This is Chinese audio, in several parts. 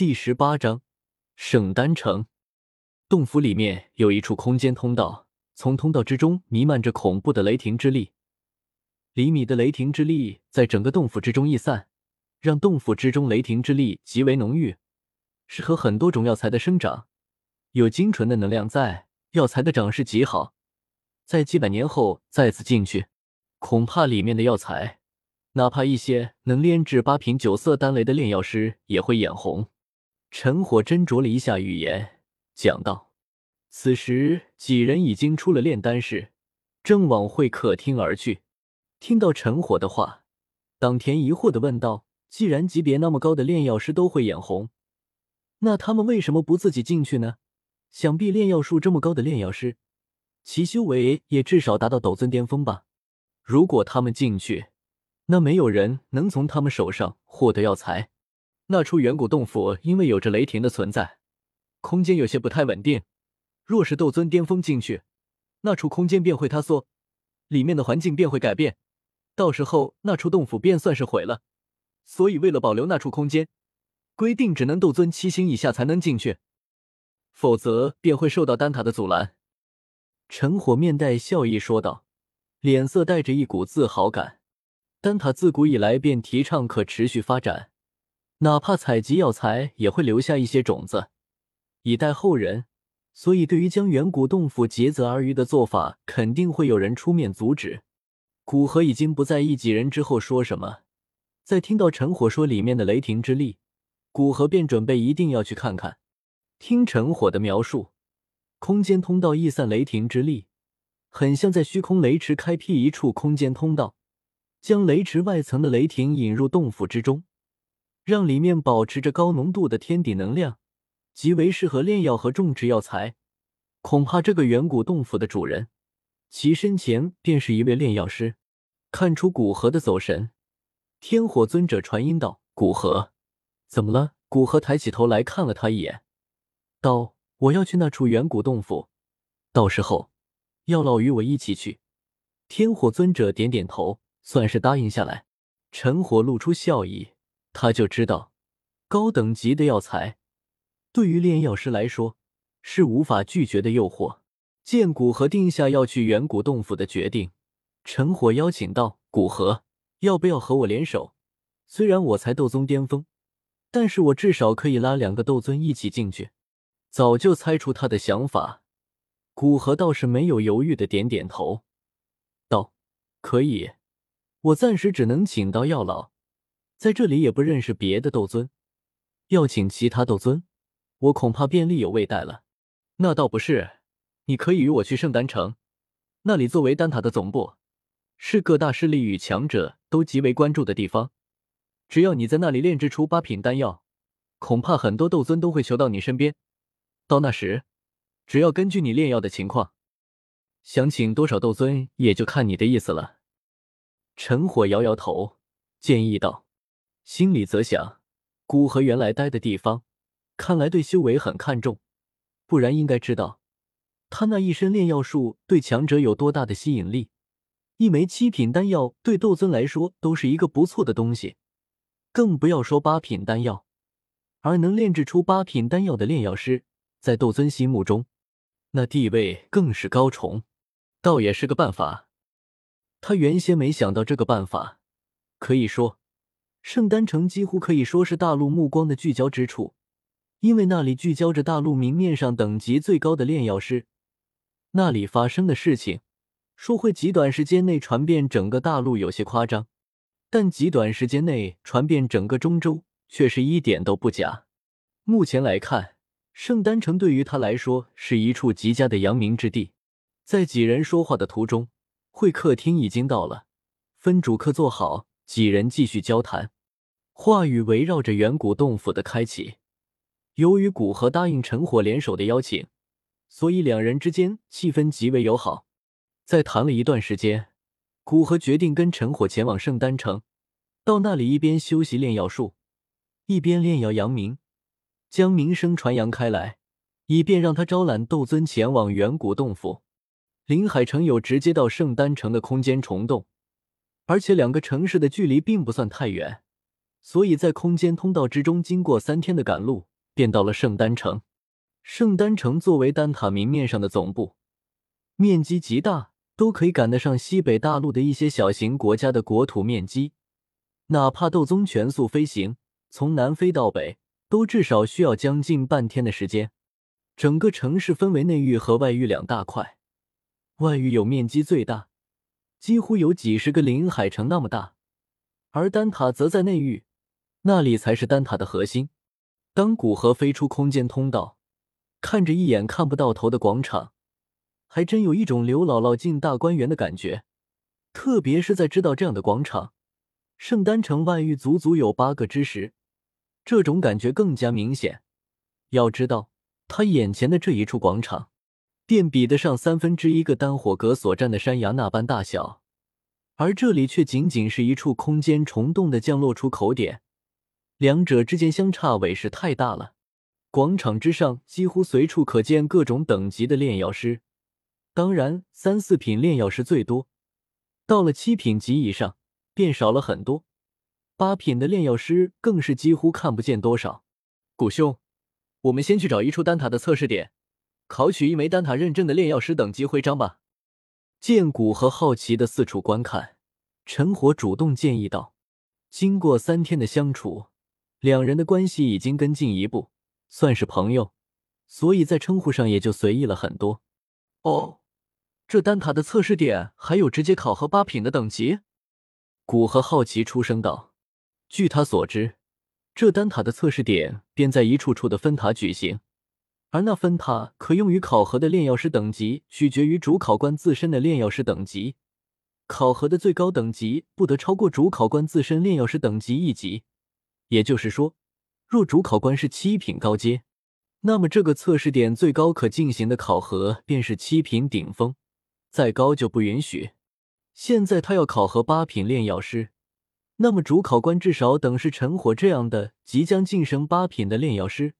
第十八章，圣丹城洞府里面有一处空间通道，从通道之中弥漫着恐怖的雷霆之力。厘米的雷霆之力在整个洞府之中溢散，让洞府之中雷霆之力极为浓郁，适合很多种药材的生长。有精纯的能量在，药材的长势极好。在几百年后再次进去，恐怕里面的药材，哪怕一些能炼制八品九色丹雷的炼药师也会眼红。陈火斟酌了一下语言，讲道：“此时几人已经出了炼丹室，正往会客厅而去。听到陈火的话，党田疑惑的问道：‘既然级别那么高的炼药师都会眼红，那他们为什么不自己进去呢？想必炼药术这么高的炼药师，其修为也至少达到斗尊巅峰吧？如果他们进去，那没有人能从他们手上获得药材。’”那处远古洞府因为有着雷霆的存在，空间有些不太稳定。若是斗尊巅峰进去，那处空间便会塌缩，里面的环境便会改变，到时候那处洞府便算是毁了。所以为了保留那处空间，规定只能斗尊七星以下才能进去，否则便会受到丹塔的阻拦。陈火面带笑意说道，脸色带着一股自豪感。丹塔自古以来便提倡可持续发展。哪怕采集药材也会留下一些种子，以待后人。所以，对于将远古洞府竭泽而渔的做法，肯定会有人出面阻止。古河已经不在意几人之后说什么，在听到陈火说里面的雷霆之力，古河便准备一定要去看看。听陈火的描述，空间通道溢散雷霆之力，很像在虚空雷池开辟一处空间通道，将雷池外层的雷霆引入洞府之中。让里面保持着高浓度的天地能量，极为适合炼药和种植药材。恐怕这个远古洞府的主人，其身前便是一位炼药师。看出古河的走神，天火尊者传音道：“古河，怎么了？”古河抬起头来看了他一眼，道：“我要去那处远古洞府，到时候药老与我一起去。”天火尊者点点头，算是答应下来。陈火露出笑意。他就知道，高等级的药材对于炼药师来说是无法拒绝的诱惑。见古河定下要去远古洞府的决定，陈火邀请道：“古河，要不要和我联手？虽然我才斗宗巅峰，但是我至少可以拉两个斗尊一起进去。”早就猜出他的想法，古河倒是没有犹豫的点点头，道：“可以，我暂时只能请到药老。”在这里也不认识别的斗尊，要请其他斗尊，我恐怕便力有未逮了。那倒不是，你可以与我去圣丹城，那里作为丹塔的总部，是各大势力与强者都极为关注的地方。只要你在那里炼制出八品丹药，恐怕很多斗尊都会求到你身边。到那时，只要根据你炼药的情况，想请多少斗尊，也就看你的意思了。陈火摇摇头，建议道。心里则想，古河原来待的地方，看来对修为很看重，不然应该知道他那一身炼药术对强者有多大的吸引力。一枚七品丹药对斗尊来说都是一个不错的东西，更不要说八品丹药。而能炼制出八品丹药的炼药师，在斗尊心目中，那地位更是高崇，倒也是个办法。他原先没想到这个办法，可以说。圣丹城几乎可以说是大陆目光的聚焦之处，因为那里聚焦着大陆明面上等级最高的炼药师。那里发生的事情，说会极短时间内传遍整个大陆有些夸张，但极短时间内传遍整个中州却是一点都不假。目前来看，圣丹城对于他来说是一处极佳的扬名之地。在几人说话的途中，会客厅已经到了，分主客坐好。几人继续交谈，话语围绕着远古洞府的开启。由于古河答应陈火联手的邀请，所以两人之间气氛极为友好。在谈了一段时间，古河决定跟陈火前往圣丹城，到那里一边修习炼药术，一边炼药扬名，将名声传扬开来，以便让他招揽斗尊前往远古洞府。林海城有直接到圣丹城的空间虫洞。而且两个城市的距离并不算太远，所以在空间通道之中经过三天的赶路，便到了圣丹城。圣丹城作为丹塔明面上的总部，面积极大，都可以赶得上西北大陆的一些小型国家的国土面积。哪怕斗宗全速飞行，从南飞到北，都至少需要将近半天的时间。整个城市分为内域和外域两大块，外域有面积最大，几乎有几十个临海城那么大，而丹塔则在内域，那里才是丹塔的核心。当古河飞出空间通道，看着一眼看不到头的广场，还真有一种刘姥姥进大观园的感觉。特别是在知道这样的广场，圣丹城外域足足有八个之时，这种感觉更加明显。要知道。他眼前的这一处广场，便比得上三分之一个丹火阁所占的山崖那般大小，而这里却仅仅是一处空间虫洞的降落出口点，两者之间相差委实太大了。广场之上几乎随处可见各种等级的炼药师，当然三四品炼药师最多，到了七品级以上便少了很多，八品的炼药师更是几乎看不见多少。古兄。我们先去找一处丹塔的测试点，考取一枚丹塔认证的炼药师等级徽章吧。剑骨和好奇的四处观看，陈火主动建议道：“经过三天的相处，两人的关系已经更进一步，算是朋友，所以在称呼上也就随意了很多。”哦，这丹塔的测试点还有直接考核八品的等级？古和好奇出声道：“据他所知。”这丹塔的测试点便在一处处的分塔举行，而那分塔可用于考核的炼药师等级取决于主考官自身的炼药师等级，考核的最高等级不得超过主考官自身炼药师等级一级。也就是说，若主考官是七品高阶，那么这个测试点最高可进行的考核便是七品顶峰，再高就不允许。现在他要考核八品炼药师。那么主考官至少等是陈火这样的即将晋升八品的炼药师，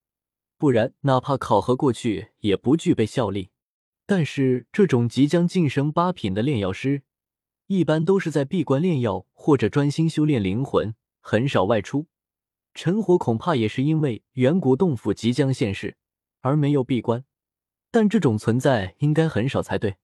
不然哪怕考核过去也不具备效力。但是这种即将晋升八品的炼药师，一般都是在闭关炼药或者专心修炼灵魂，很少外出。陈火恐怕也是因为远古洞府即将现世而没有闭关，但这种存在应该很少才对。